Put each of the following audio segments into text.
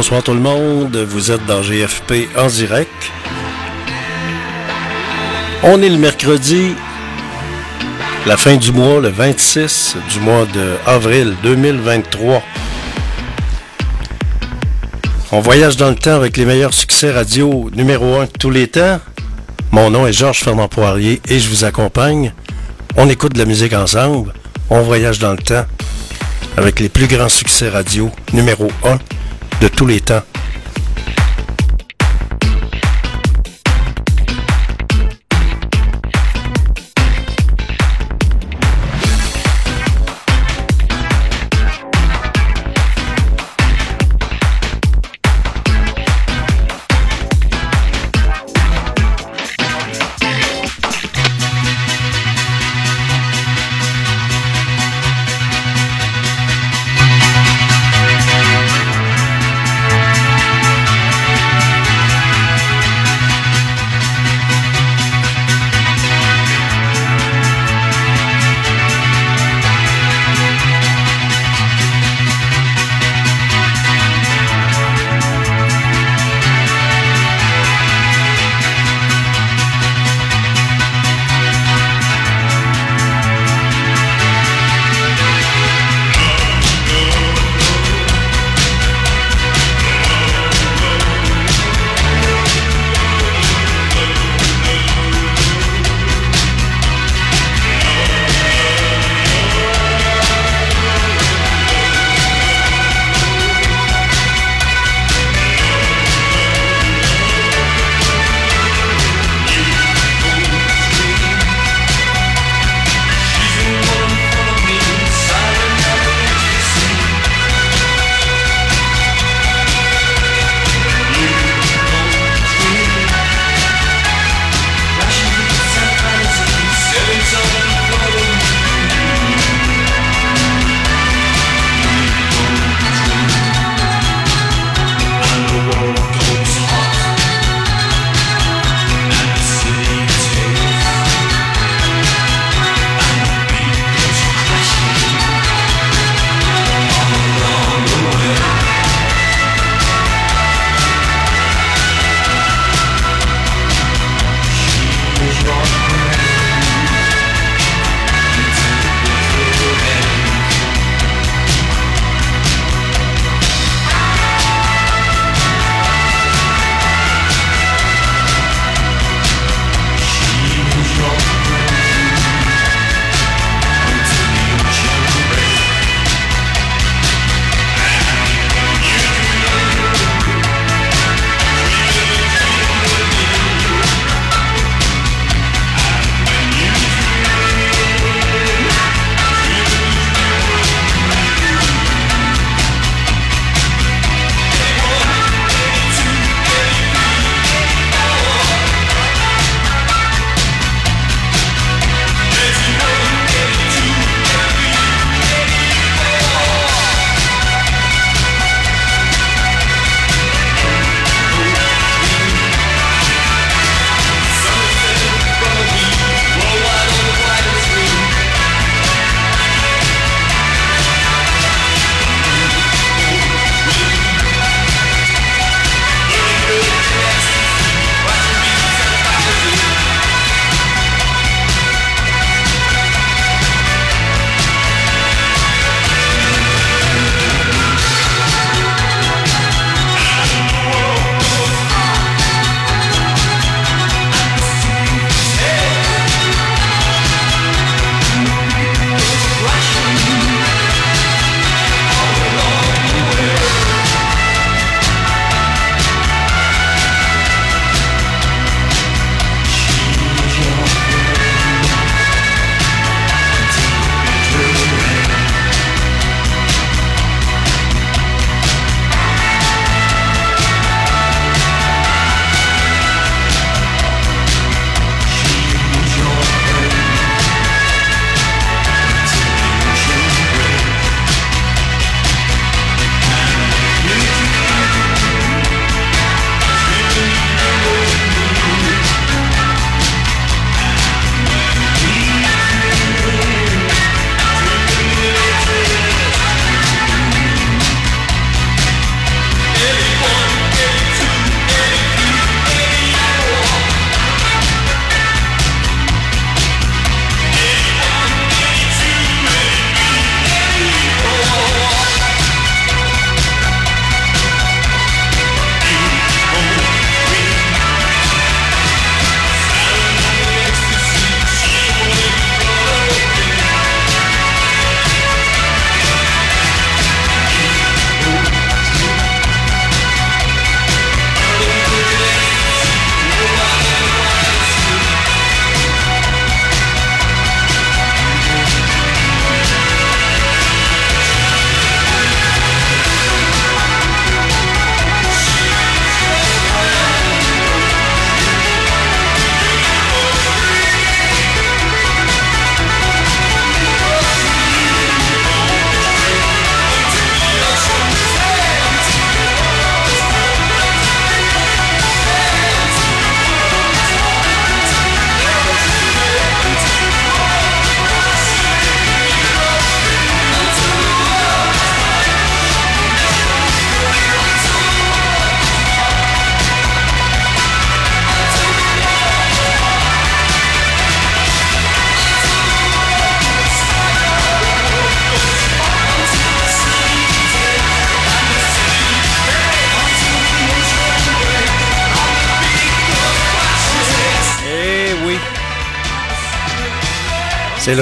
Bonsoir tout le monde, vous êtes dans GFP en direct. On est le mercredi, la fin du mois, le 26 du mois de avril 2023. On voyage dans le temps avec les meilleurs succès radio numéro 1 de tous les temps. Mon nom est Georges Fernand Poirier et je vous accompagne. On écoute de la musique ensemble. On voyage dans le temps avec les plus grands succès radio numéro 1 de tous les temps.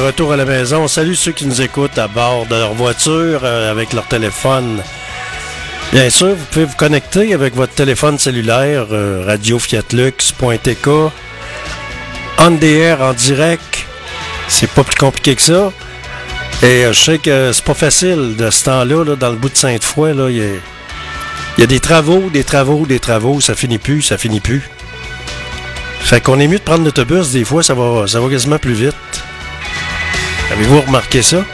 Retour à la maison. Salut ceux qui nous écoutent à bord de leur voiture euh, avec leur téléphone. Bien sûr, vous pouvez vous connecter avec votre téléphone cellulaire, euh, radiofiatlux.tk, on the en direct. C'est pas plus compliqué que ça. Et euh, je sais que c'est pas facile de ce temps-là, là, dans le bout de Sainte-Foy. Il y, y a des travaux, des travaux, des travaux. Ça finit plus, ça finit plus. Fait qu'on est mieux de prendre l'autobus. Des fois, ça va, ça va quasiment plus vite. Avez-vous remarqué ça?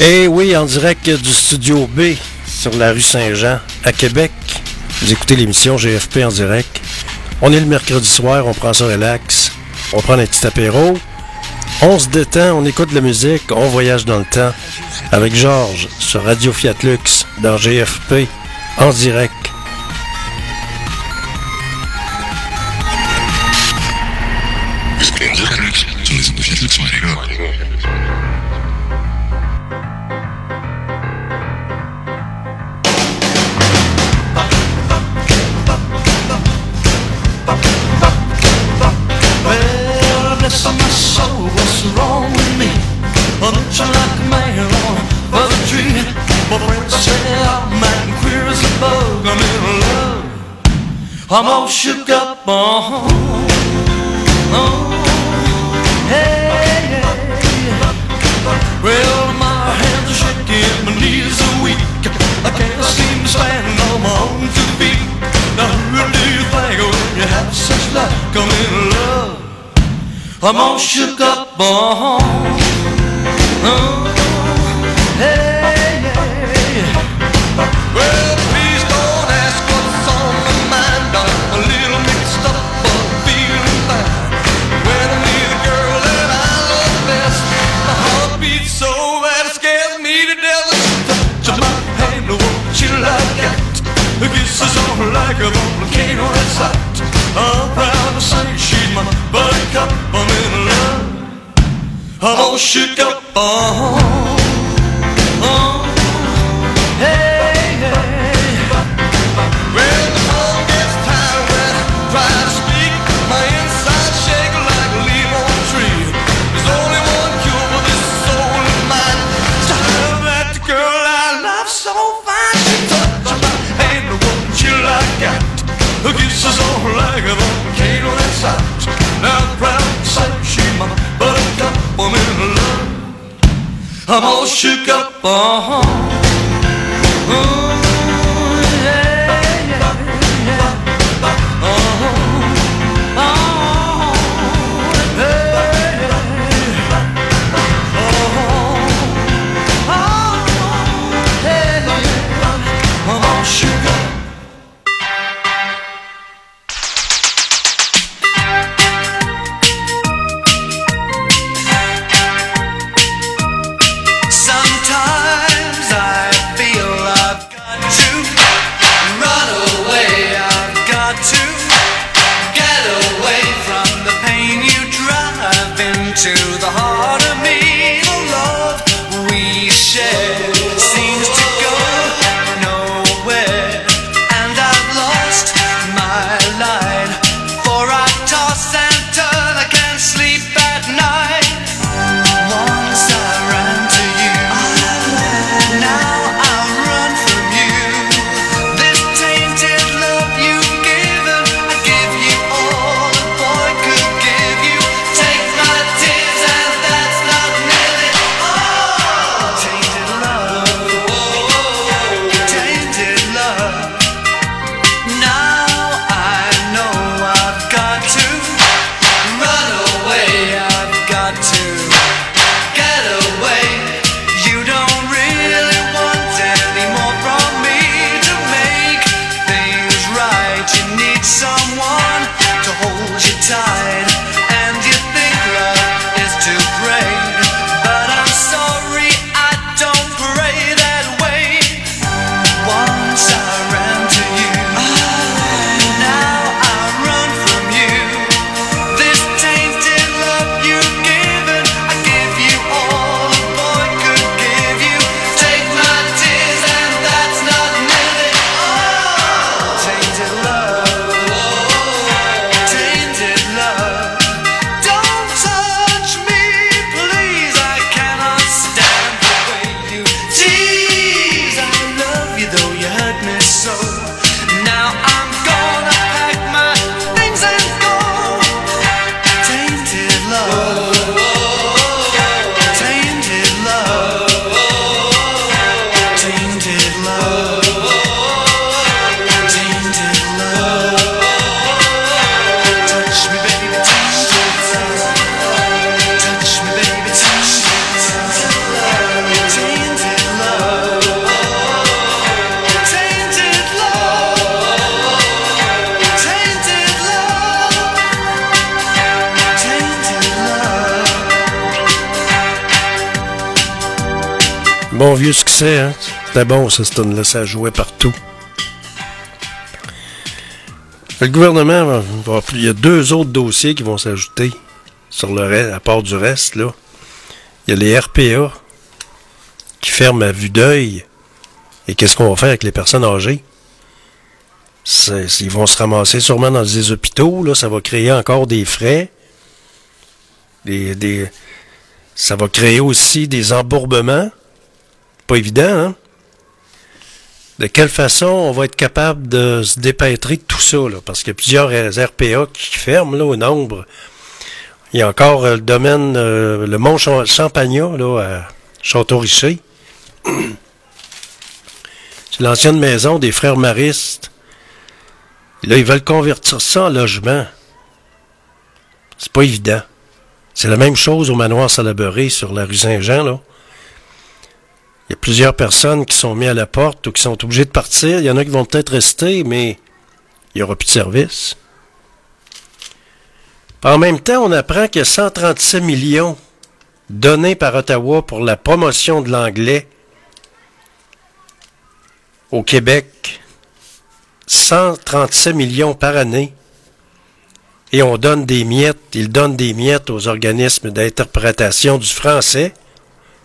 Eh oui, en direct du studio B sur la rue Saint-Jean à Québec. Vous écoutez l'émission GFP en direct. On est le mercredi soir, on prend ça relax. On prend un petit apéro. On se détend, on écoute la musique, on voyage dans le temps. Avec Georges sur Radio Fiat Lux dans GFP en direct. I'm all shook up on. Oh, hey, hey. Well, my hands are shaking, my knees are weak. I can't seem to stand on my own two feet. Now who do you think when you have such luck? I'm in love. I'm all shook up on. Oh, kisses on like a volcano at sight. I'm proud to say she's my buttercup. I'm in love. I'm all shook up. Oh, oh, hey. I'm all shook up. Uh-huh. Ooh, C'était bon, ça, ce là ça jouait partout. Le gouvernement, il y a deux autres dossiers qui vont s'ajouter sur le reste, à part du reste, là. Il y a les RPA qui ferment à vue d'œil. Et qu'est-ce qu'on va faire avec les personnes âgées? Ils vont se ramasser sûrement dans des hôpitaux, là. Ça va créer encore des frais. Des, des, ça va créer aussi des embourbements. Pas évident, hein? De quelle façon on va être capable de se dépêtrer de tout ça? Parce qu'il y a plusieurs RPA qui ferment, là, au nombre. Il y a encore euh, le domaine, euh, le Mont Champagnat, là, à Château-Richer. C'est l'ancienne maison des frères maristes. Là, ils veulent convertir ça en logement. C'est pas évident. C'est la même chose au manoir Salaberry sur la rue Saint-Jean, là. Il y a plusieurs personnes qui sont mises à la porte ou qui sont obligées de partir. Il y en a qui vont peut-être rester, mais il n'y aura plus de service. En même temps, on apprend a 137 millions donnés par Ottawa pour la promotion de l'anglais au Québec. 137 millions par année. Et on donne des miettes, ils donnent des miettes aux organismes d'interprétation du français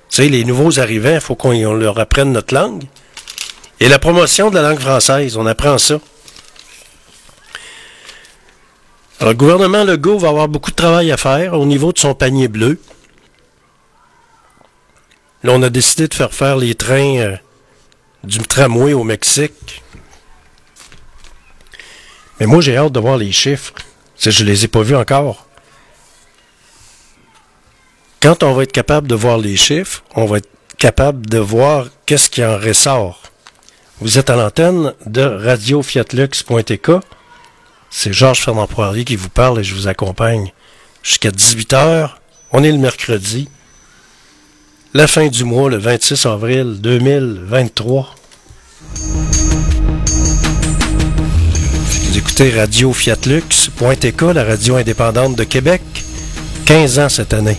tu sais, les nouveaux arrivants, il faut qu'on leur apprenne notre langue. Et la promotion de la langue française, on apprend ça. Alors, le gouvernement Legault va avoir beaucoup de travail à faire au niveau de son panier bleu. Là, on a décidé de faire faire les trains euh, du tramway au Mexique. Mais moi, j'ai hâte de voir les chiffres. Je ne les ai pas vus encore. Quand on va être capable de voir les chiffres, on va être capable de voir qu'est-ce qui en ressort. Vous êtes à l'antenne de radiofiatlux.tk. C'est Georges Fernand Poirier qui vous parle et je vous accompagne jusqu'à 18h. On est le mercredi. La fin du mois, le 26 avril 2023. Vous écoutez radiofiatlux.tk, la radio indépendante de Québec. 15 ans cette année.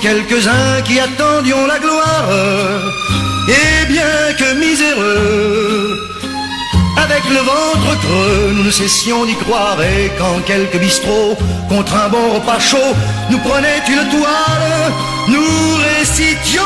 Quelques-uns qui attendions la gloire. Et bien que miséreux, avec le ventre creux, nous ne cessions d'y croire et quand quelques bistrots, contre un bon repas chaud, nous prenaient une toile, nous récitions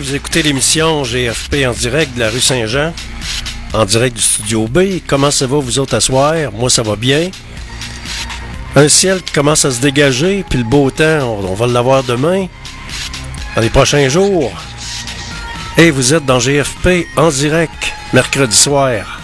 Vous écoutez l'émission GFP en direct de la rue Saint-Jean, en direct du studio B. Comment ça va vous autres à soir? Moi, ça va bien. Un ciel qui commence à se dégager, puis le beau temps, on, on va l'avoir demain, dans les prochains jours. Et vous êtes dans GFP en direct, mercredi soir.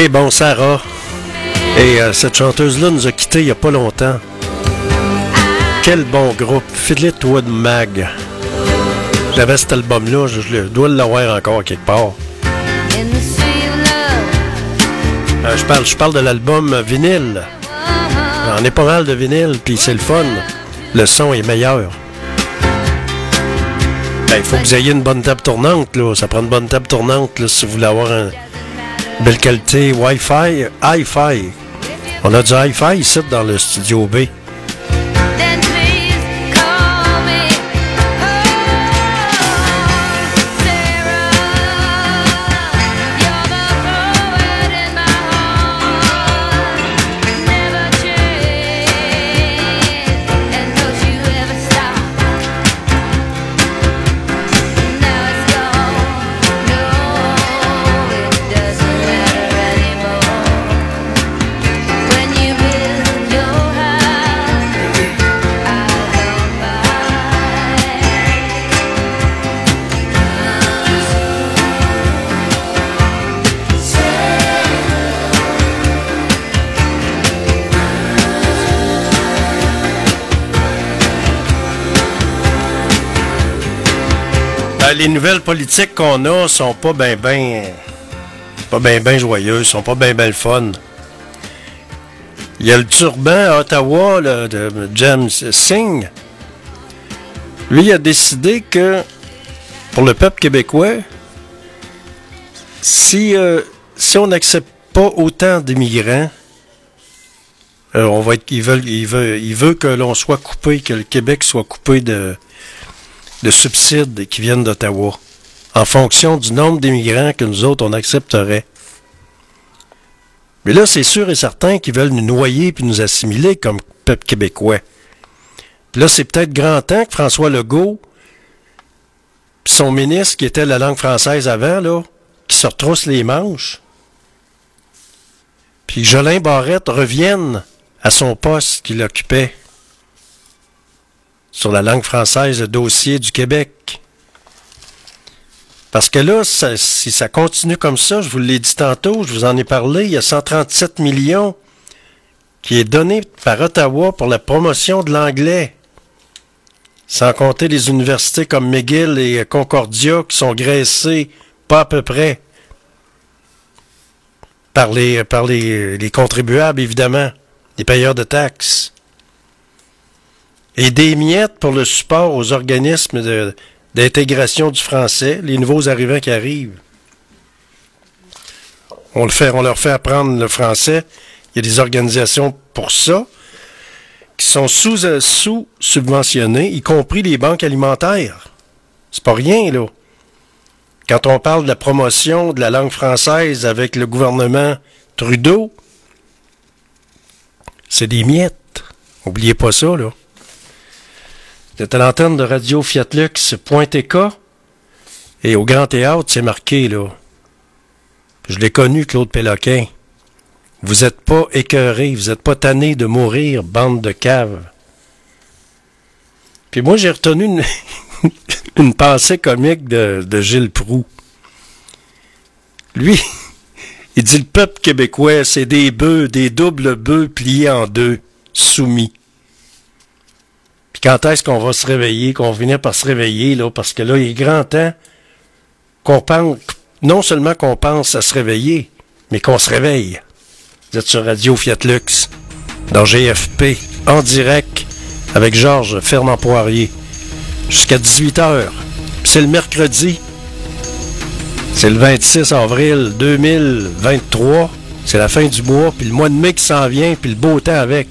C'est bon, Sarah. Et euh, cette chanteuse-là nous a quittés il n'y a pas longtemps. Quel bon groupe, Fleetwood Mag. J'avais cet album-là, je, dois l'avoir encore quelque part. Euh, je, parle, je parle de l'album vinyle. On est pas mal de vinyle, puis c'est le fun. Le son est meilleur. Il faut que vous ayez une bonne table tournante. Là. Ça prend une bonne table tournante là, si vous voulez avoir une belle qualité Wi-Fi, Hi-Fi. On a du Hi-Fi ici dans le studio B. les nouvelles politiques qu'on a sont pas ben ben pas ben ben joyeuses, sont pas ben ben le fun. Il y a le turban à Ottawa de James Singh. Lui a décidé que pour le peuple québécois, si euh, si on n'accepte pas autant d'immigrants, euh, on va être, il veut, il veut que l'on soit coupé, que le Québec soit coupé de de subsides qui viennent d'Ottawa, en fonction du nombre d'immigrants que nous autres, on accepterait. Mais là, c'est sûr et certain qu'ils veulent nous noyer puis nous assimiler comme peuple québécois. Puis là, c'est peut-être grand temps que François Legault, puis son ministre qui était la langue française avant, là, qui se retrousse les manches, puis Jolin Barrette revienne à son poste qu'il occupait sur la langue française, le dossier du Québec. Parce que là, si ça continue comme ça, je vous l'ai dit tantôt, je vous en ai parlé, il y a 137 millions qui est donné par Ottawa pour la promotion de l'anglais. Sans compter les universités comme McGill et Concordia qui sont graissées pas à peu près par les contribuables, évidemment, les payeurs de taxes et des miettes pour le support aux organismes d'intégration du français, les nouveaux arrivants qui arrivent. On, le fait, on leur fait apprendre le français. Il y a des organisations pour ça qui sont sous, euh, sous-subventionnées, y compris les banques alimentaires. C'est pas rien, là. Quand on parle de la promotion de la langue française avec le gouvernement Trudeau, c'est des miettes. Oubliez pas ça, là. C'était à l'antenne de Radio Fiat Lux. Et au Grand Théâtre, c'est marqué, là. Je l'ai connu, Claude Péloquin. Vous êtes pas écœuré, vous êtes pas tanné de mourir, bande de caves. Puis moi, j'ai retenu une, une pensée comique de, de Gilles Proux. Lui, il dit le peuple québécois, c'est des bœufs, des doubles bœufs pliés en deux, soumis. Quand est-ce qu'on va se réveiller, qu'on va finir par se réveiller, là, parce que là, il est grand temps qu'on pense, non seulement qu'on pense à se réveiller, mais qu'on se réveille. Vous êtes sur Radio Fiat Lux, dans GFP, en direct, avec Georges Fernand Poirier, jusqu'à 18h. Puis c'est le mercredi. C'est le 26 avril 2023. C'est la fin du mois, puis le mois de mai qui s'en vient, puis le beau temps avec.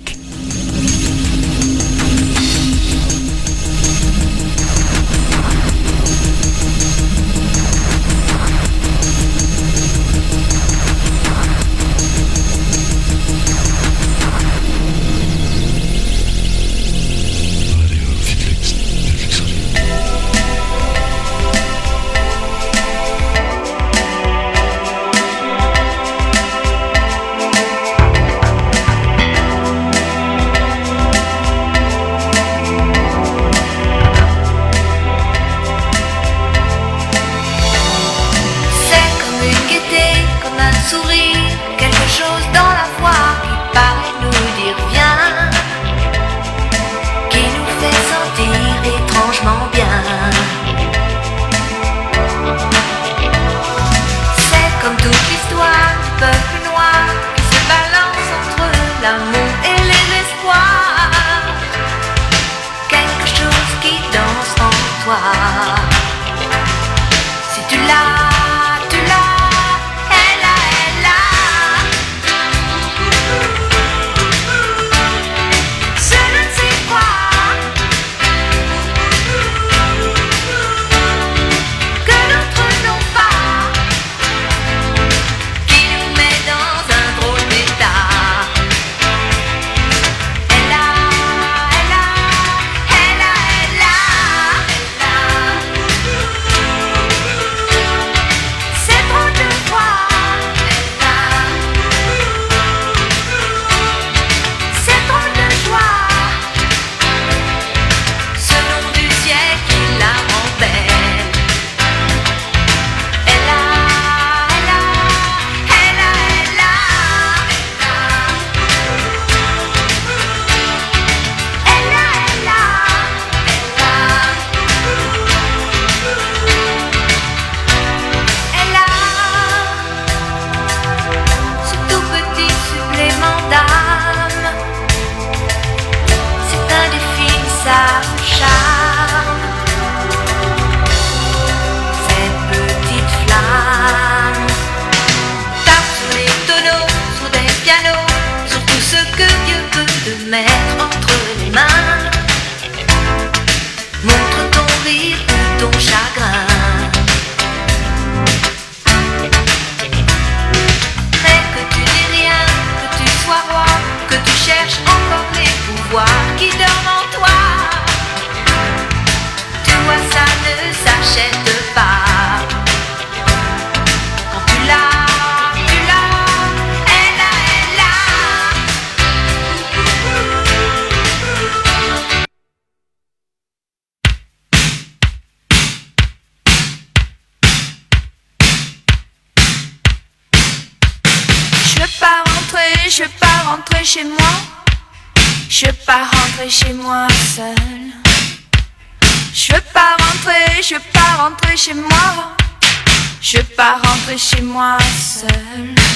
Rentrer chez moi seul.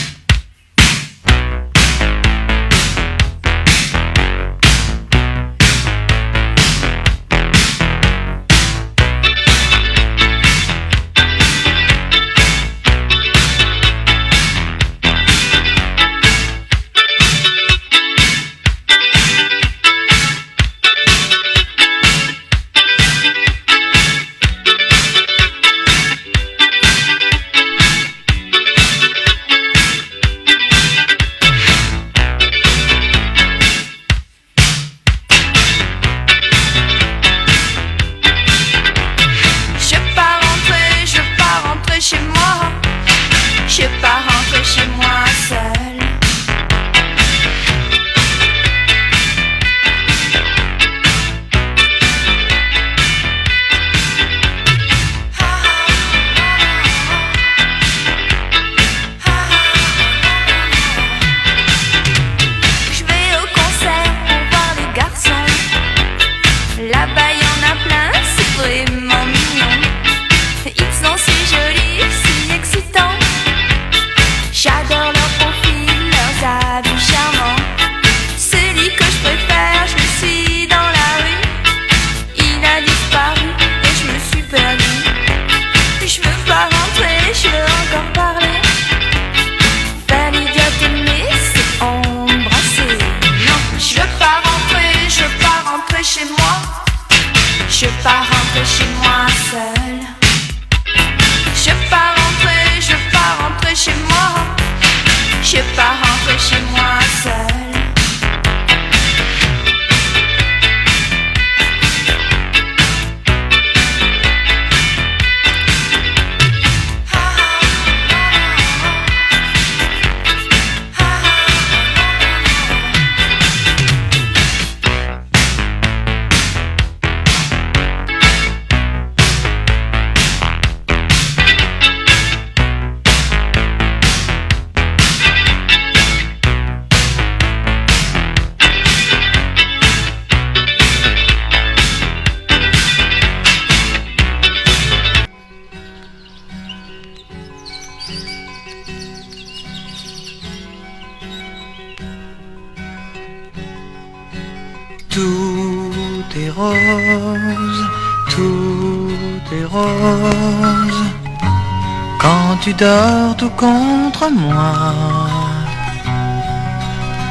Quand tu dors tout contre moi,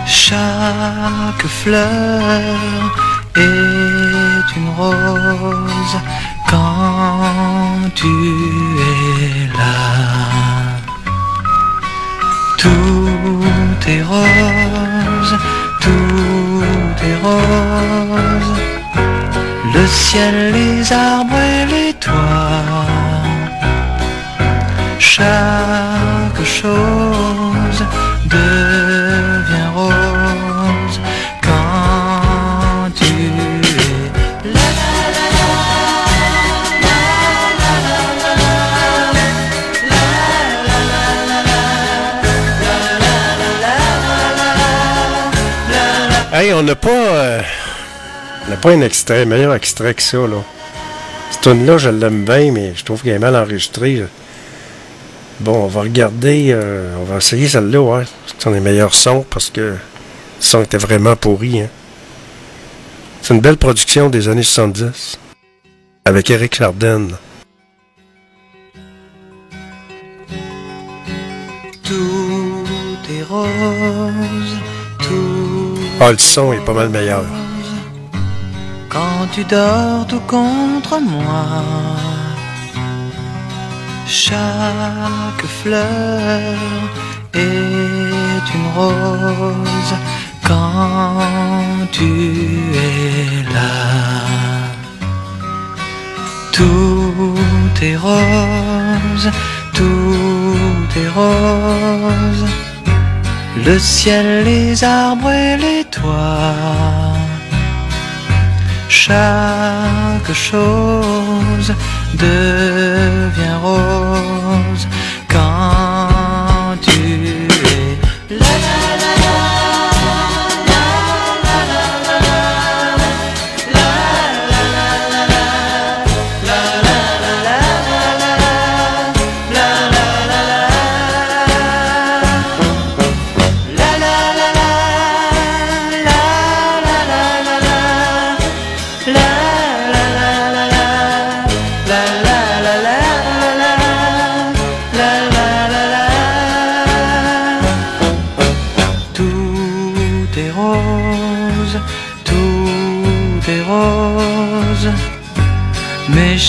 chaque fleur est une rose quand tu es là. Tout est rose, tout est rose. Le ciel, les arbres et les toits. Chaque chose devient rose quand tu es là. Hey, on n'a pas. euh, pas un extrait, meilleur extrait que ça, là. Cette tune-là, je l'aime bien, mais je trouve qu'elle est mal enregistrée. Bon, on va regarder. euh, on va essayer celle-là, ouais. C'est un des meilleurs sons parce que le son était vraiment pourri, hein. C'est une belle production des années 70. Avec Eric Chardin. Tout est rose, tout Ah, le son est pas mal meilleur. quand tu dors tout contre moi. Chaque fleur est une rose quand tu es là. Tout est rose, tout est rose. Le ciel, les arbres et les toits. Chaque chose devient rose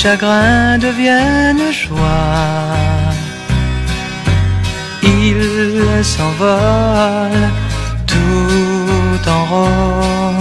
chagrins deviennent joie. Il s'envole tout en rose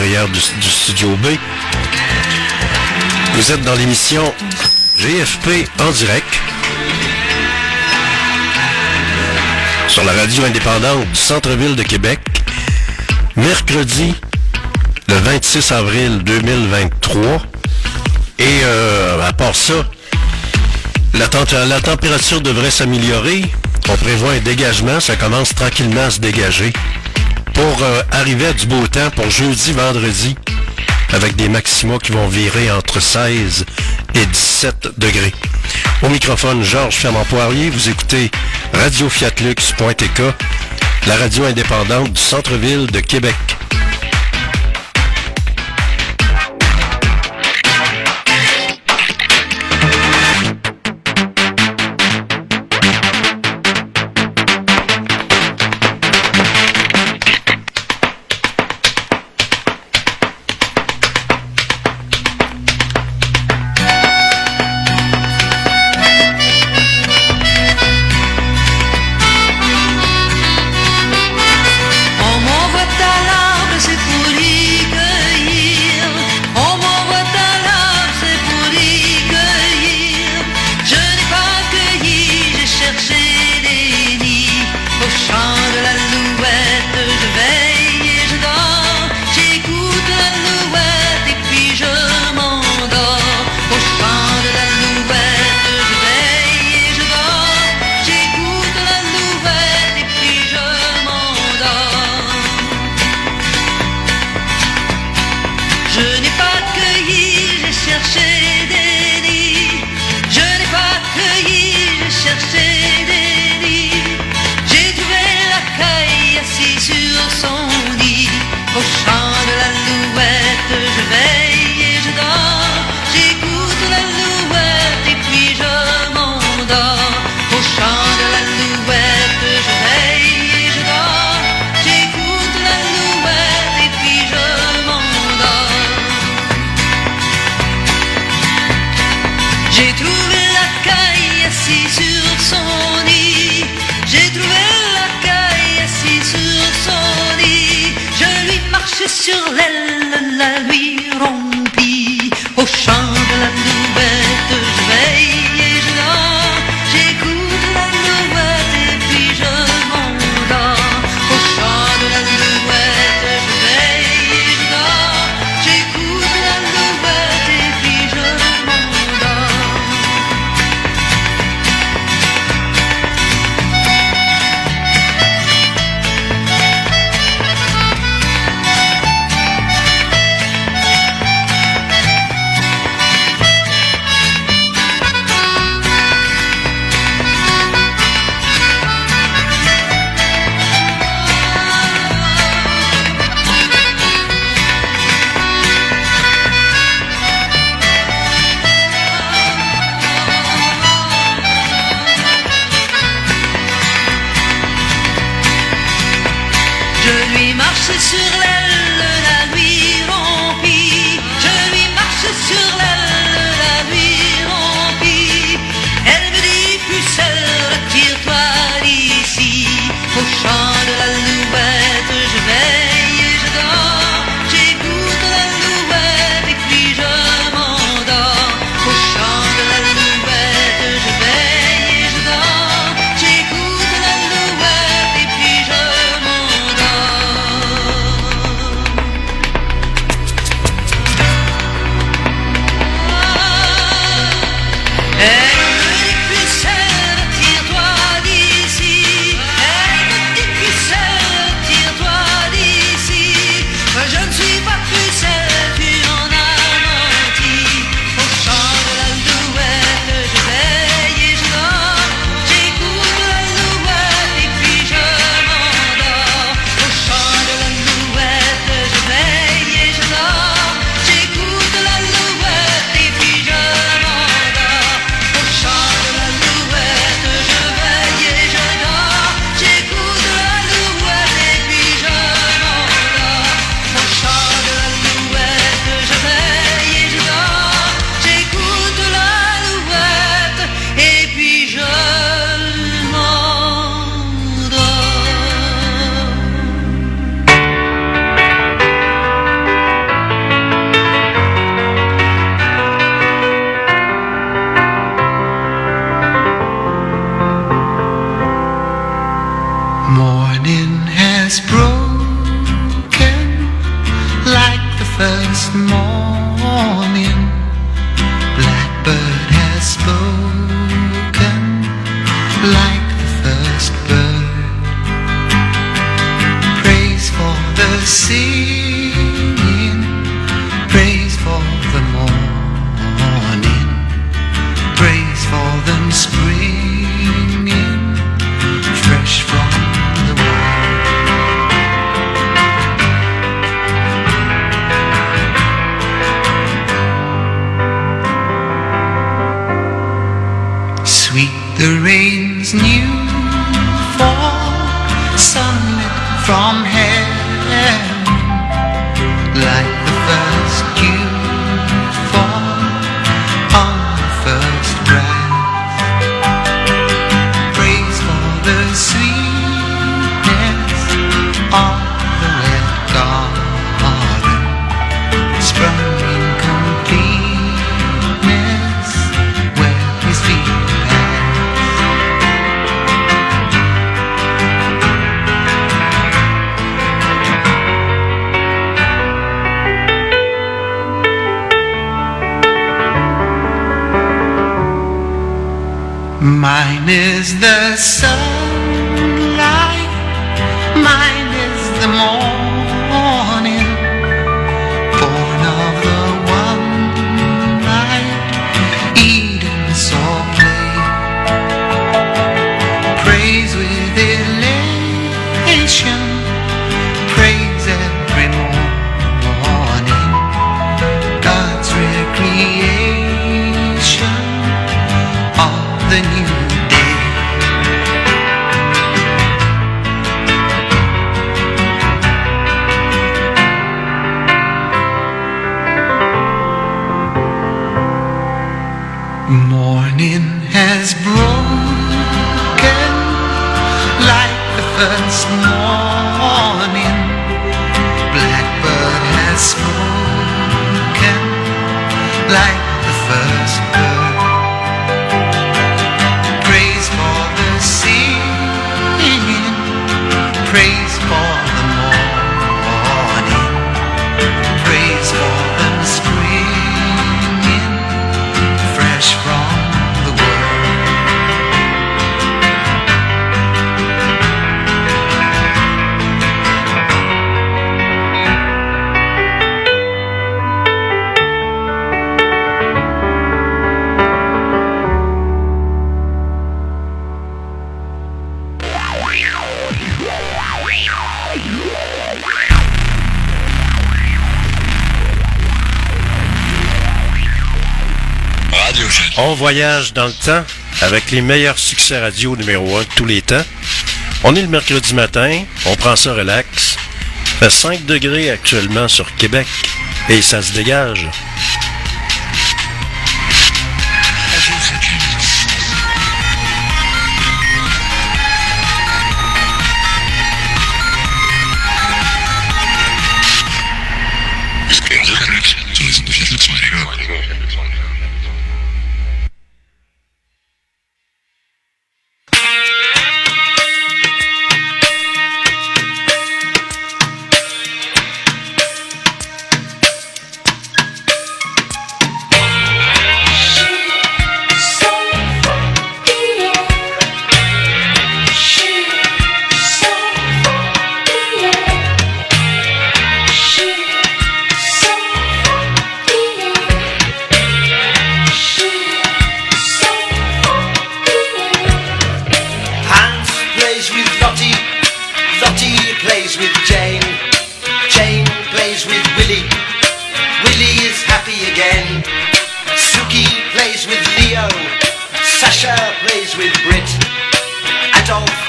du, studio B. Vous êtes dans l'émission GFP en direct sur la radio indépendante du Centre-Ville de Québec, mercredi le 26 avril 2023. Et euh, à part ça, la température devrait s'améliorer. On prévoit un dégagement, ça commence tranquillement à se dégager pour euh, arriver à du beau temps pour jeudi, vendredi, avec des maxima qui vont virer entre 16 et 17 degrés. Au microphone, Georges Fermant-Poirier, vous écoutez Radio Fiatlux.tk, la radio indépendante du centre-ville de Québec. Rain's new fall, sunlit from heaven, like is the sun. voyage dans le temps avec les meilleurs succès radio numéro 1 de tous les temps. On est le mercredi matin, on prend ça relax. Fait 5 degrés actuellement sur Québec et ça se dégage.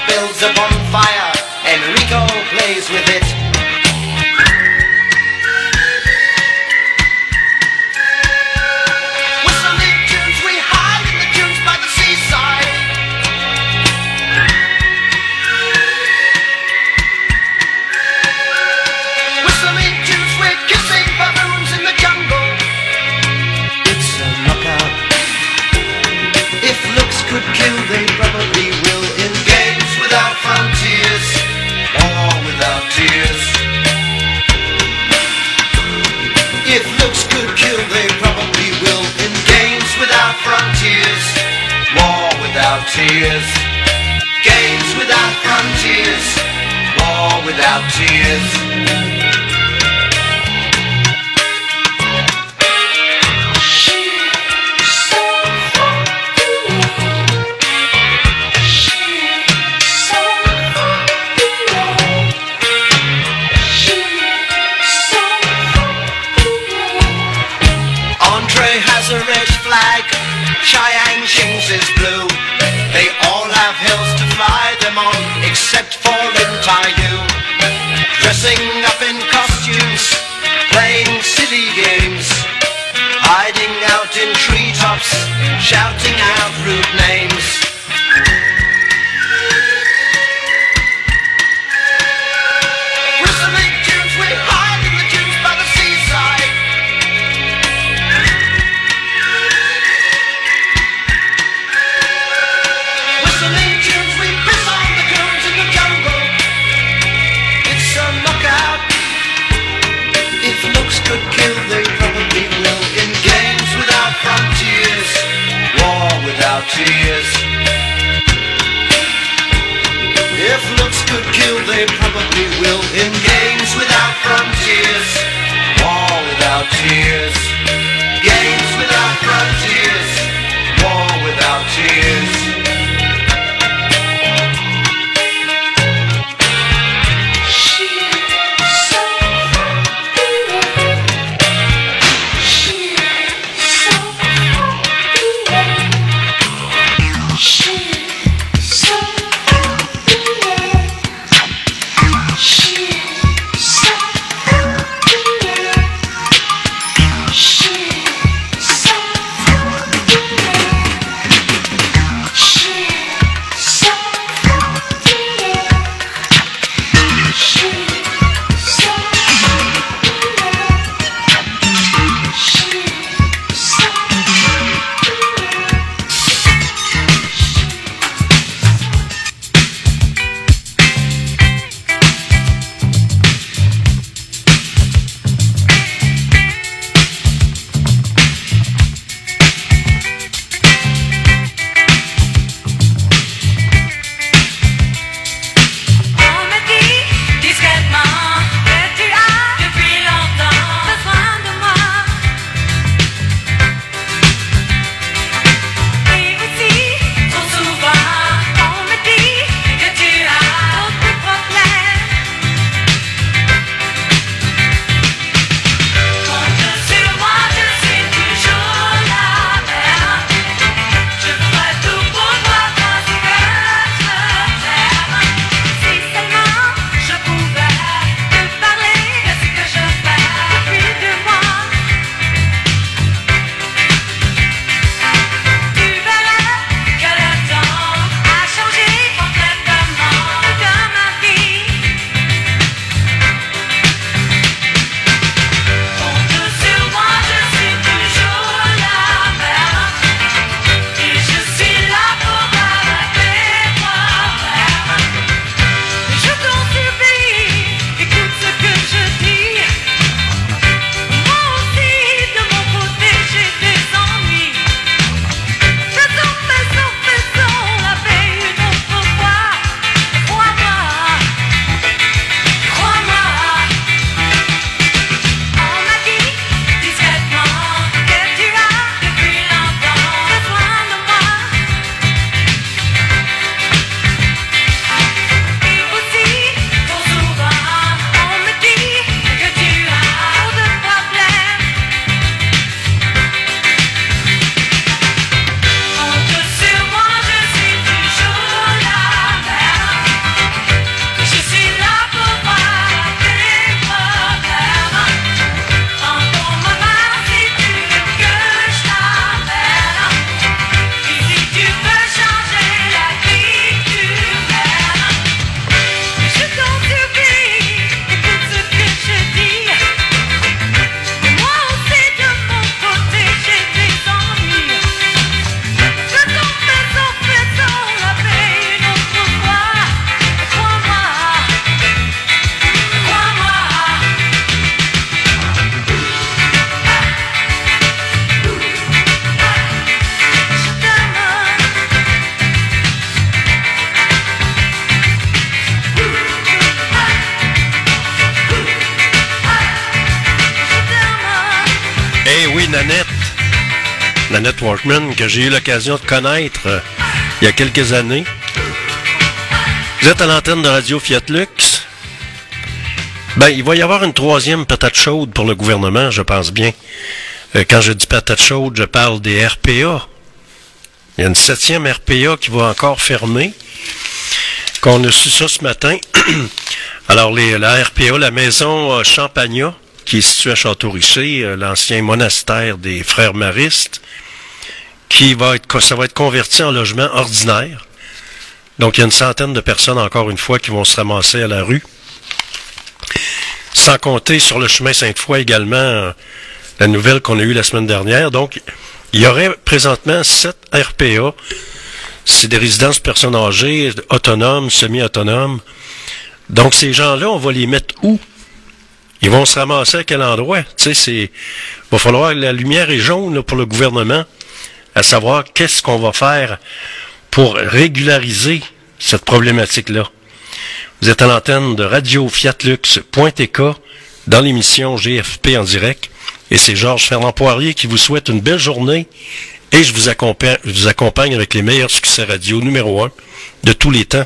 builds a bonfire. J'ai eu l'occasion de connaître euh, il y a quelques années. Vous êtes à l'antenne de Radio Fiat Lux. Ben, il va y avoir une troisième patate chaude pour le gouvernement, je pense bien. Euh, quand je dis patate chaude, je parle des RPA. Il y a une septième RPA qui va encore fermer. Qu'on a su ça ce matin. Alors, la RPA, la maison euh, Champagnat, qui est située à Château-Richer, l'ancien monastère des frères maristes, qui va être, ça va être converti en logement ordinaire. Donc, il y a une centaine de personnes, encore une fois, qui vont se ramasser à la rue. Sans compter sur le chemin Sainte-Foy également, euh, la nouvelle qu'on a eue la semaine dernière. Donc, il y aurait présentement sept RPA. C'est des résidences personnes âgées, autonomes, semi-autonomes. Donc, ces gens-là, on va les mettre où? Ils vont se ramasser à quel endroit? Tu sais, c'est, va falloir, la lumière est jaune là, pour le gouvernement, à savoir qu'est-ce qu'on va faire pour régulariser cette problématique-là. Vous êtes à l'antenne de Radio Fiatlux.tk dans l'émission GFP en direct. Et c'est Georges Fernand Poirier qui vous souhaite une belle journée. Et je vous accompagne avec les meilleurs succès radio numéro un de tous les temps.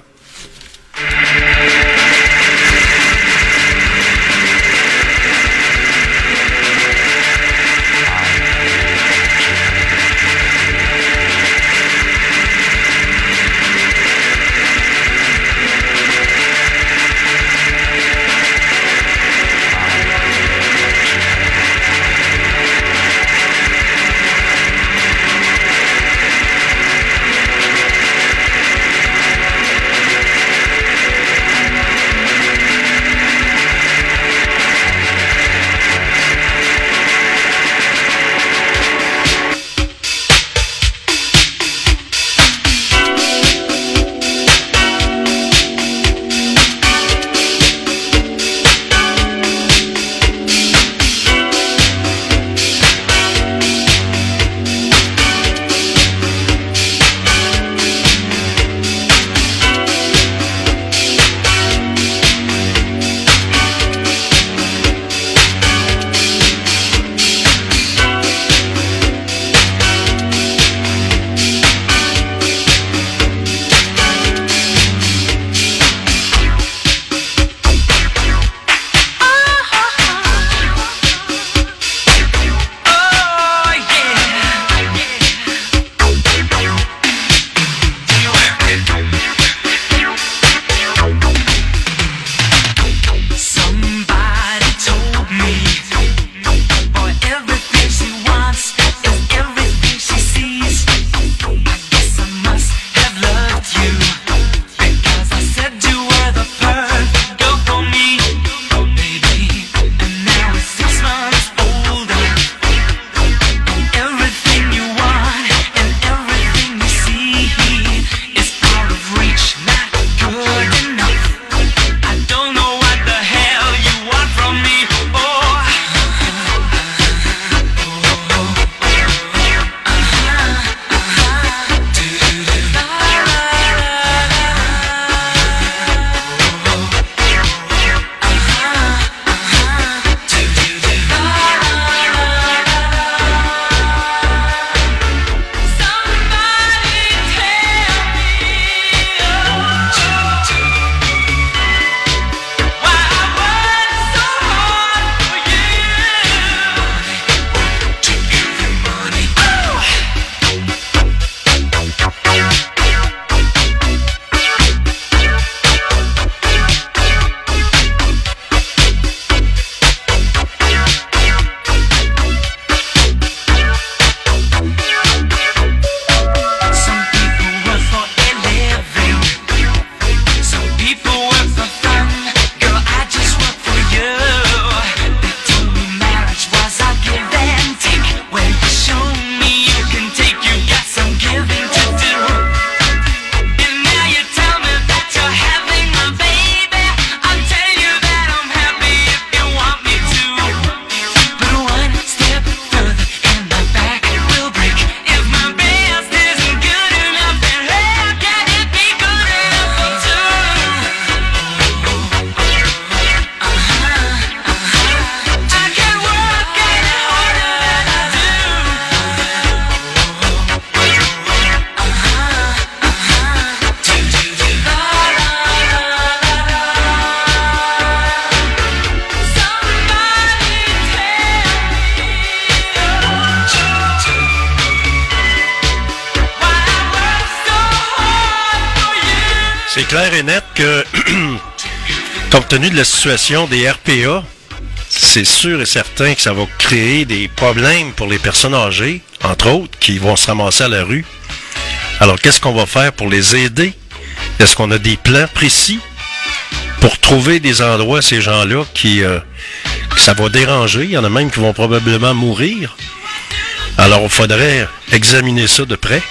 Des RPA, c'est sûr et certain que ça va créer des problèmes pour les personnes âgées, entre autres, qui vont se ramasser à la rue. Alors, qu'est-ce qu'on va faire pour les aider? Est-ce qu'on a des plans précis pour trouver des endroits à ces gens-là qui, euh, que ça va déranger? Il y en a même qui vont probablement mourir. Alors, il faudrait examiner ça de près.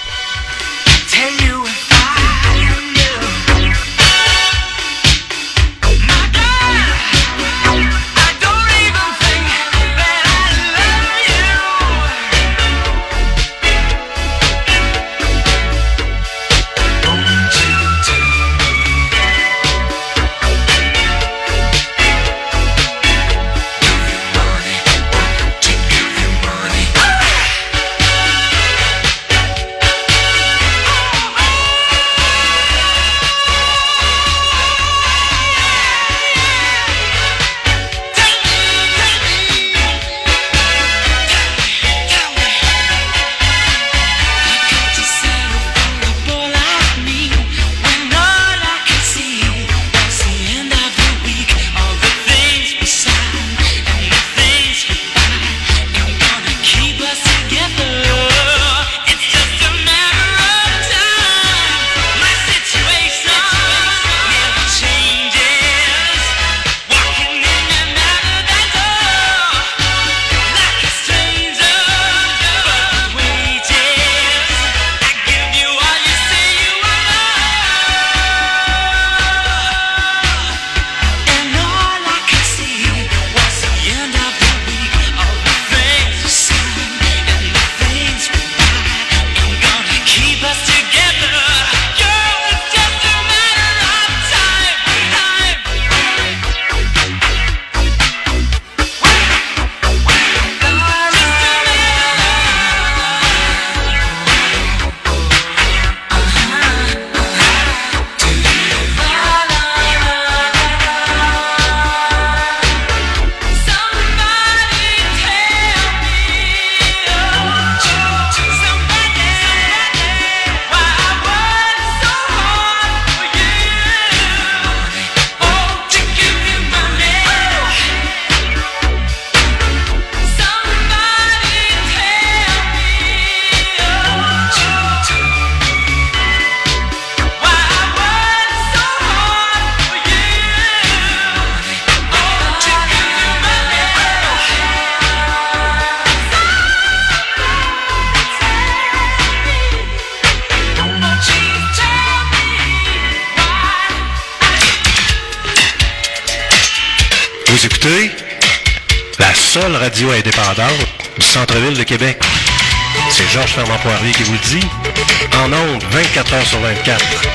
Ondes, 24 heures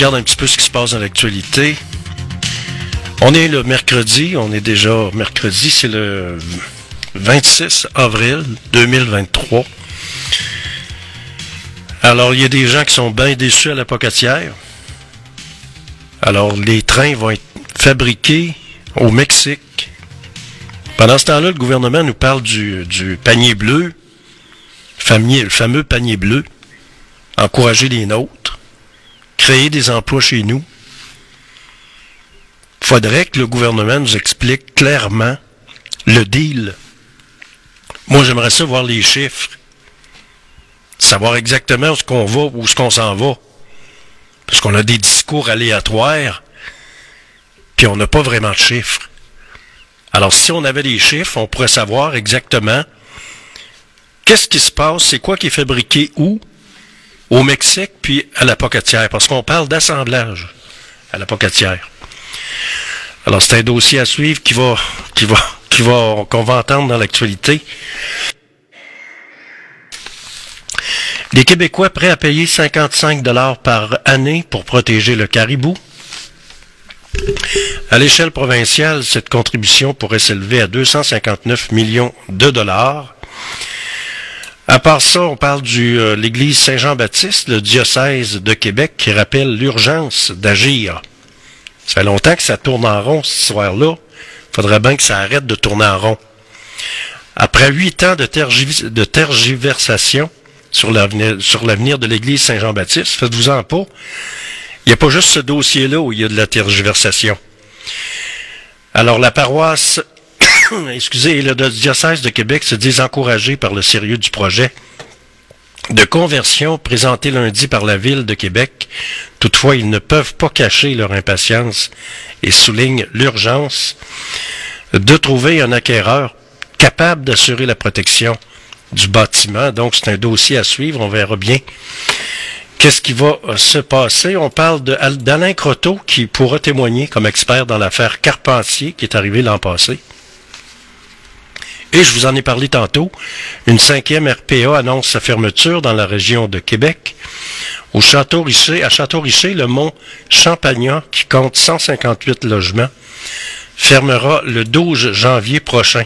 regarde un petit peu ce qui se passe dans l'actualité, on est le mercredi, on est déjà mercredi, c'est le 26 avril 2023. Alors, il y a des gens qui sont bien déçus à la pocatière. Alors, les trains vont être fabriqués au Mexique. Pendant ce temps-là, le gouvernement nous parle du, panier bleu, le fameux panier bleu, encourager les nôtres, créer des emplois chez nous. faudrait que le gouvernement nous explique clairement le deal. Moi, j'aimerais ça voir les chiffres. Savoir exactement où ce qu'on va, où ce qu'on s'en va. Parce qu'on a des discours aléatoires, puis on n'a pas vraiment de chiffres. Alors, si on avait des chiffres, on pourrait savoir exactement qu'est-ce qui se passe, c'est quoi qui est fabriqué où, au Mexique, puis à la pocatière, parce qu'on parle d'assemblage à la pocatière. Alors, c'est un dossier à suivre qui va, qui va, qu'on va entendre dans l'actualité. Les Québécois prêts à payer 55 dollars par année pour protéger le caribou. À l'échelle provinciale, cette contribution pourrait s'élever à 259 millions de dollars. À part ça, on parle de l'Église Saint-Jean-Baptiste, le diocèse de Québec, qui rappelle l'urgence d'agir. Ça fait longtemps que ça tourne en rond, cette histoire-là. faudrait bien que ça arrête de tourner en rond. Après huit ans de, de tergiversation sur l'avenir sur l'avenir de l'Église Saint-Jean-Baptiste, faites-vous-en pas. Il n'y a pas juste ce dossier-là où il y a de la tergiversation. Alors, la paroisse, excusez, le diocèse de Québec se disent encouragés par le sérieux du projet de conversion présenté lundi par la Ville de Québec. Toutefois, ils ne peuvent pas cacher leur impatience et soulignent l'urgence de trouver un acquéreur capable d'assurer la protection du bâtiment. Donc, c'est un dossier à suivre. On verra bien qu'est-ce qui va euh, se passer. On parle d'Alain Croteau qui pourra témoigner comme expert dans l'affaire Carpentier qui est arrivée l'an passé. Et je vous en ai parlé tantôt, une cinquième RPA annonce sa fermeture dans la région de Québec. Au Château à Château Richer, le mont Champagnat, qui compte 158 logements, fermera le 12 janvier prochain.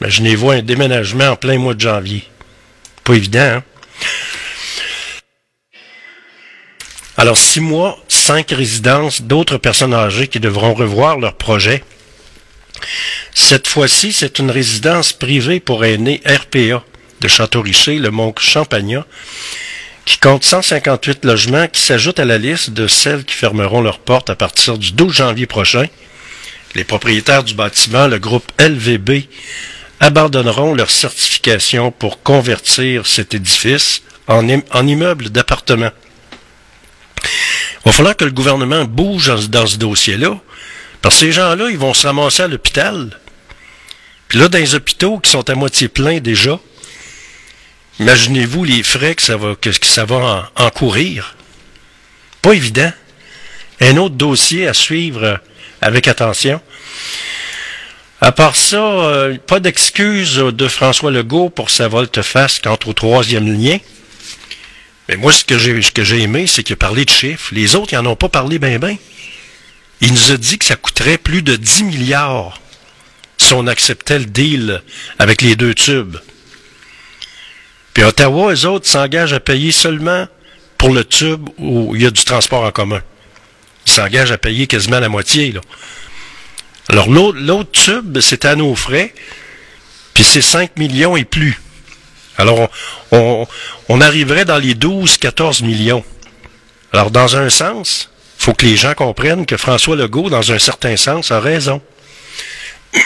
Imaginez-vous un déménagement en plein mois de janvier. Pas évident, hein? Alors, six mois, cinq résidences d'autres personnes âgées qui devront revoir leur projet. Cette fois-ci, c'est une résidence privée pour aînés RPA de Château-Richer, le Mont Champagnat, qui compte 158 logements qui s'ajoutent à la liste de celles qui fermeront leurs portes à partir du 12 janvier prochain. Les propriétaires du bâtiment, le groupe LVB, abandonneront leur certification pour convertir cet édifice en, im- en immeuble d'appartement. Il va falloir que le gouvernement bouge dans ce dossier-là, que ces gens-là, ils vont se ramasser à l'hôpital. Puis là, dans les hôpitaux qui sont à moitié pleins déjà, imaginez-vous les frais que ça va, que, que ça va en- encourir. Pas évident. Un autre dossier à suivre euh, avec attention. À part ça, euh, pas d'excuse de François Legault pour sa volte-face quant au troisième lien. Mais moi, ce que j'ai ce que j'ai aimé, c'est qu'il a parlé de chiffres. Les autres, ils n'en ont pas parlé bien bien. Il nous a dit que ça coûterait plus de 10 milliards si on acceptait le deal avec les deux tubes. Puis Ottawa, eux autres, s'engagent à payer seulement pour le tube où il y a du transport en commun. Ils s'engagent à payer quasiment la moitié. Alors, l'autre tube, c'est à nos frais, puis c'est 5 millions et plus. Alors, on arriverait dans les 12-14 millions. Alors, dans un sens, faut que les gens comprennent que François Legault, dans un certain sens, a raison.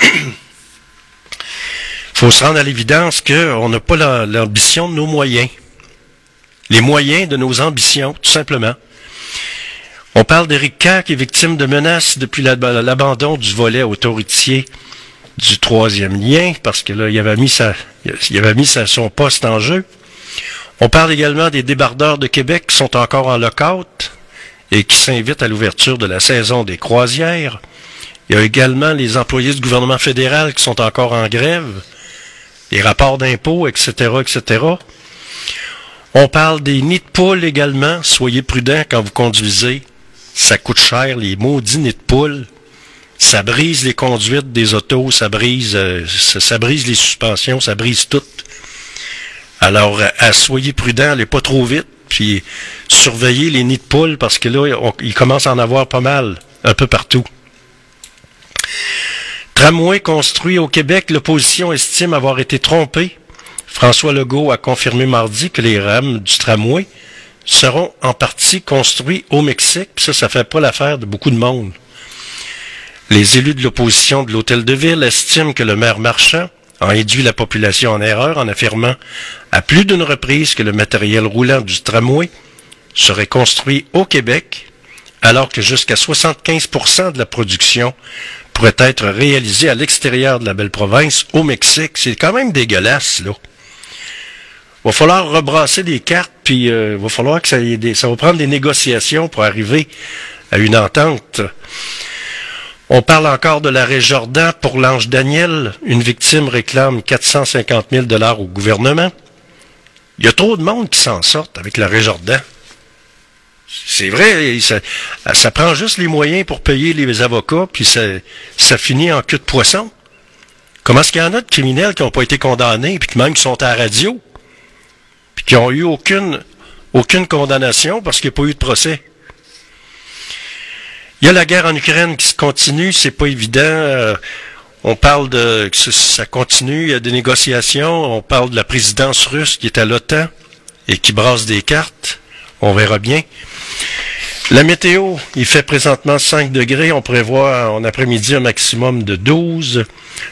faut se rendre à l'évidence qu'on n'a pas la- l'ambition de nos moyens. Les moyens de nos ambitions, tout simplement. On parle d'Éric Kerr qui est victime de menaces depuis la- l'abandon du volet autoritier du troisième lien, parce que là, il avait mis, il son poste en jeu. On parle également des débardeurs de Québec qui sont encore en lockout et qui s'invitent à l'ouverture de la saison des croisières. Il y a également les employés du gouvernement fédéral qui sont encore en grève, les rapports d'impôts, etc., etc. On parle des nids de poules également. Soyez prudents quand vous conduisez. Ça coûte cher, les maudits nids de poules. Ça brise les conduites des autos, ça brise, euh, ça, brise les suspensions, ça brise tout. Alors, euh, soyez prudents, allez pas trop vite, puis surveillez les nids de poules parce que là, il commence à en avoir pas mal, un peu partout. Tramway construit au Québec, l'opposition estime avoir été trompée. François Legault a confirmé mardi que les rames du tramway seront en partie construits au Mexique. Puis ça, ça fait pas l'affaire de beaucoup de monde. Les élus de l'opposition de l'Hôtel de Ville estiment que le maire Marchand a induit la population en erreur en affirmant à plus d'une reprise que le matériel roulant du tramway serait construit au Québec, alors que jusqu'à 75% de la production pourrait être réalisée à l'extérieur de la belle province, au Mexique. C'est quand même dégueulasse, là. Va falloir rebrasser des cartes, puis euh, va falloir que ça, ait des- ça va prendre des négociations pour arriver à une entente. On parle encore de l'arrêt Jordan pour l'ange Daniel. Une victime réclame 450 000 dollars au gouvernement. Il y a trop de monde qui s'en sortent avec l'arrêt Jordan. C'est vrai, ça, prend juste les moyens pour payer les avocats, puis ça, ça finit en queue de poisson. Comment est-ce qu'il y en a de criminels qui n'ont pas été condamnés, puis qui même qui sont à la radio, puis qui n'ont eu aucune, aucune condamnation parce qu'il n'y a pas eu de procès? Il y a la guerre en Ukraine qui se continue, c'est pas évident. euh, on parle de que ça- continue, il y a des négociations. On parle de la présidence russe qui est à l'OTAN et qui brasse des cartes. On verra bien. La météo, il fait présentement 5 degrés. On prévoit en après-midi un maximum de 12.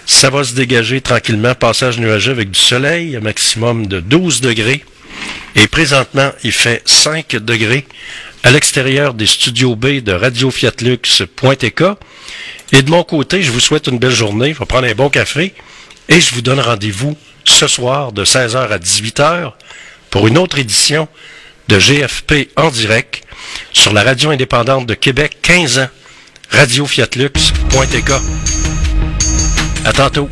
Ça va se dégager tranquillement. Passage nuageux avec du soleil, un maximum de 12 degrés. Et présentement, il fait 5 degrés à l'extérieur des studios B de Radio Fiat. Et de mon côté, je vous souhaite une belle journée. Je vais prendre un bon café et je vous donne rendez-vous ce soir de 16h à 18h pour une autre édition de GFP en direct sur la radio indépendante de Québec, 15 ans, Radio Fiat Lux Pointe-K. À tantôt.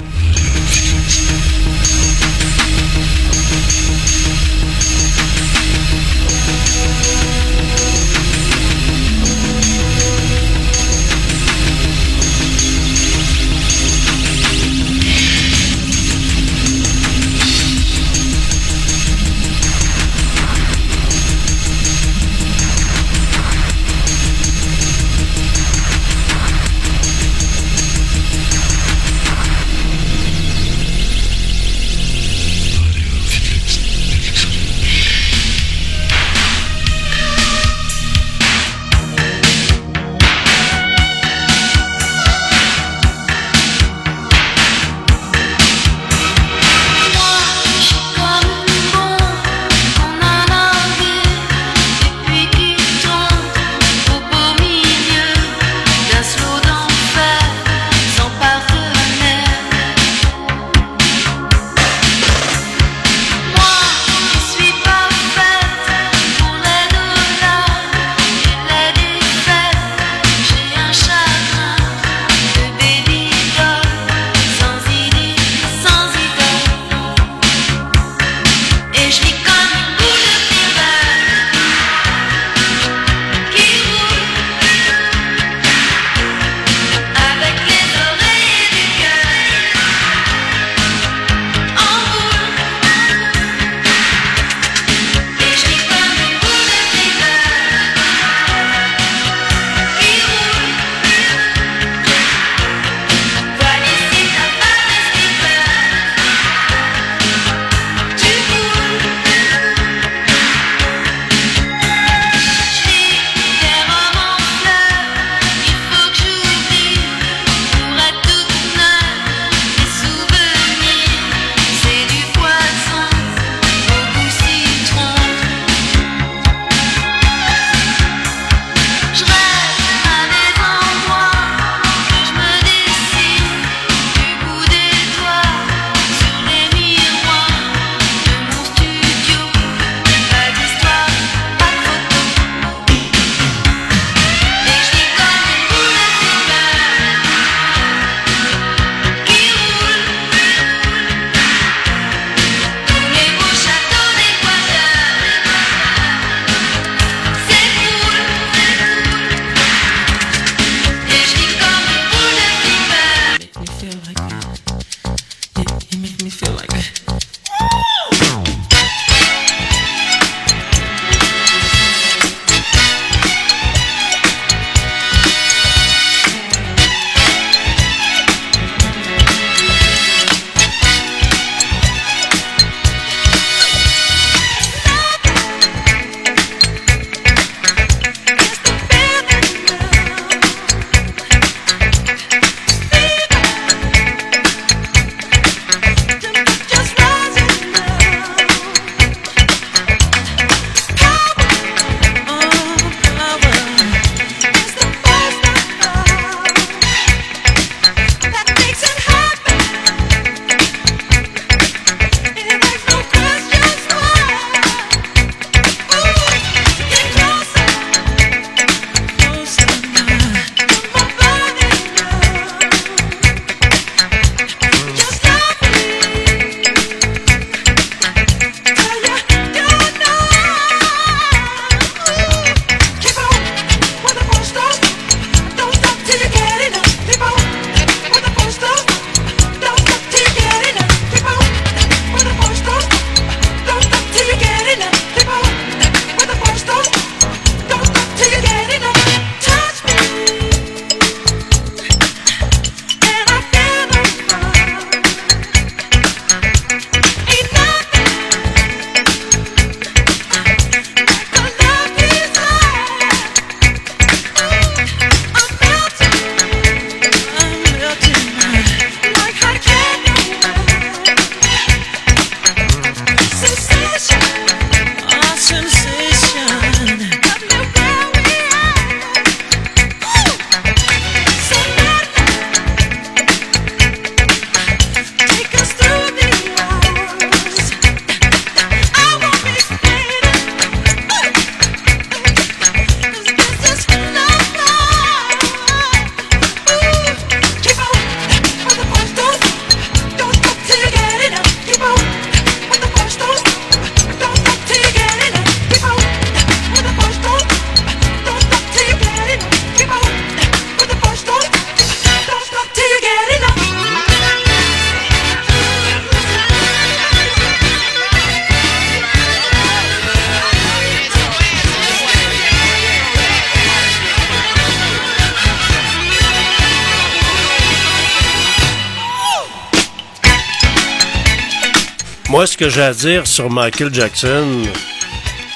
que j'ai à dire sur Michael Jackson,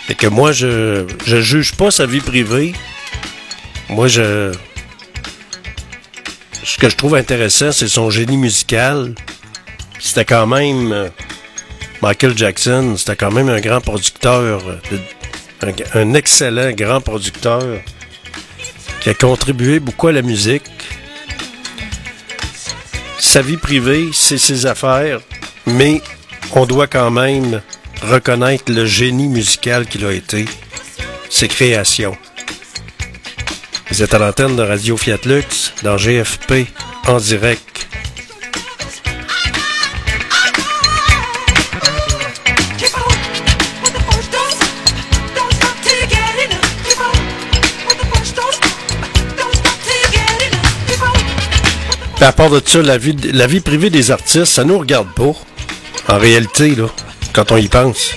c'est que moi, je, je juge pas sa vie privée. Moi, je. Ce que je trouve intéressant, c'est son génie musical. C'était quand même. Euh, Michael Jackson, c'était quand même un grand producteur, euh, un excellent grand producteur qui a contribué beaucoup à la musique. Sa vie privée, c'est ses affaires, mais on doit quand même reconnaître le génie musical qu'il a été, ses créations. Vous êtes à l'antenne de Radio Fiat Lux dans GFP en direct. À part de ça, la vie, la vie privée des artistes, ça nous regarde pas. En réalité, là, quand on y pense.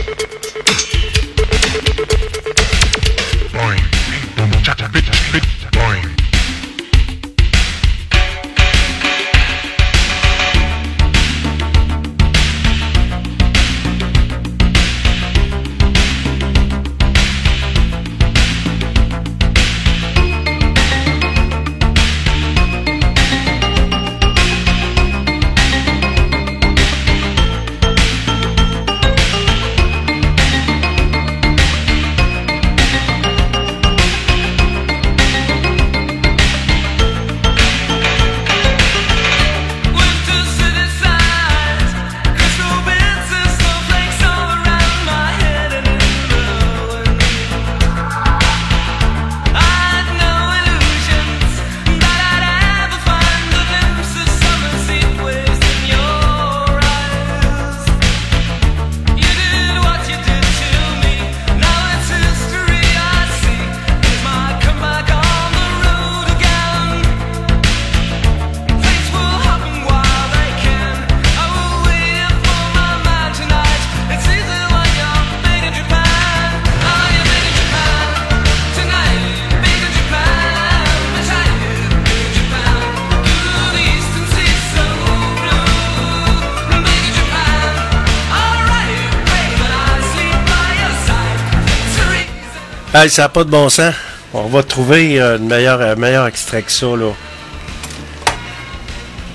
Hey, ça n'a pas de bon sens. On va trouver euh, un meilleur extrait que ça, là.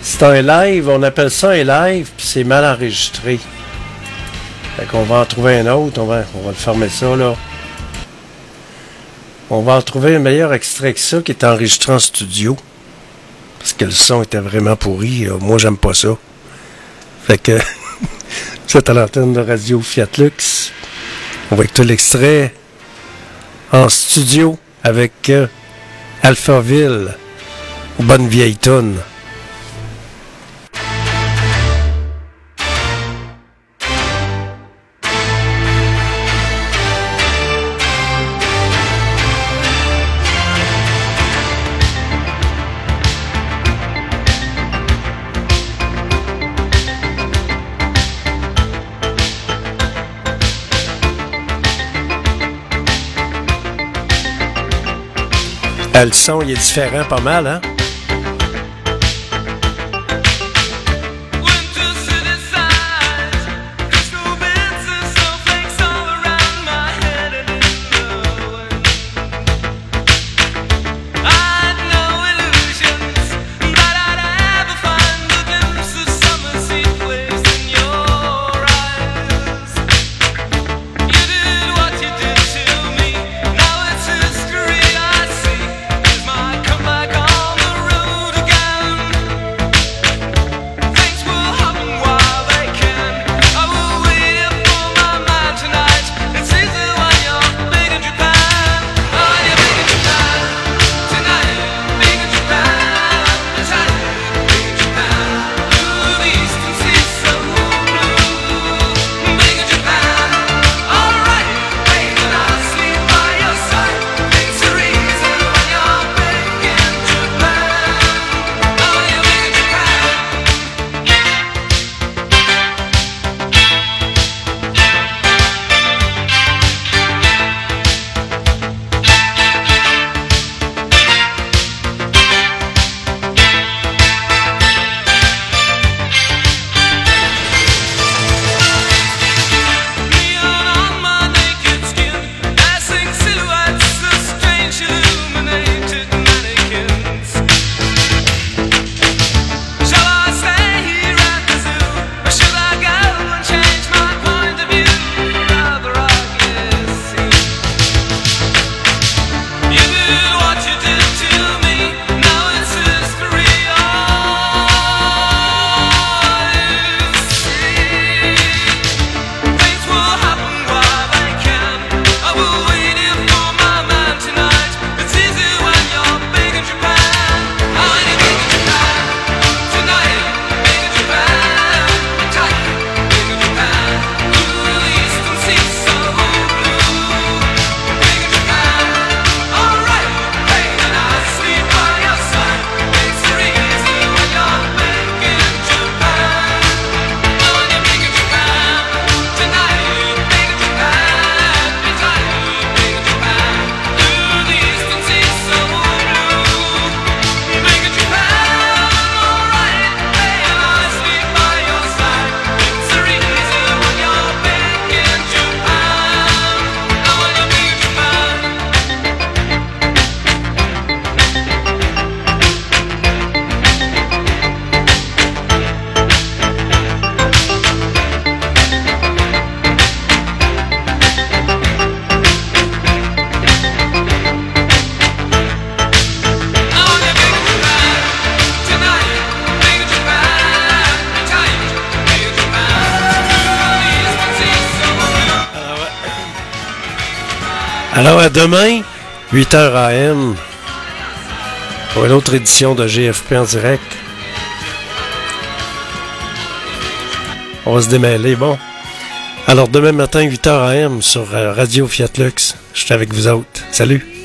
C'est un live, on appelle ça un live, puis c'est mal enregistré. Fait qu'on va en trouver un autre, on va, on va le fermer ça, là. On va en trouver un meilleur extrait que ça qui est enregistré en studio. Parce que le son était vraiment pourri. euh, Moi, j'aime pas ça. Fait que, vous êtes à l'antenne de Radio Fiat Lux. On va écouter l'extrait en studio avec euh, Alphaville. Bonne vieille tonne. Le son, il est différent pas mal, hein? demain, 8h AM, pour une autre édition de GFP en direct. On va se démêler, bon. Alors demain matin, 8h AM sur euh, Radio Fiat Lux. Je suis avec vous autres. Salut!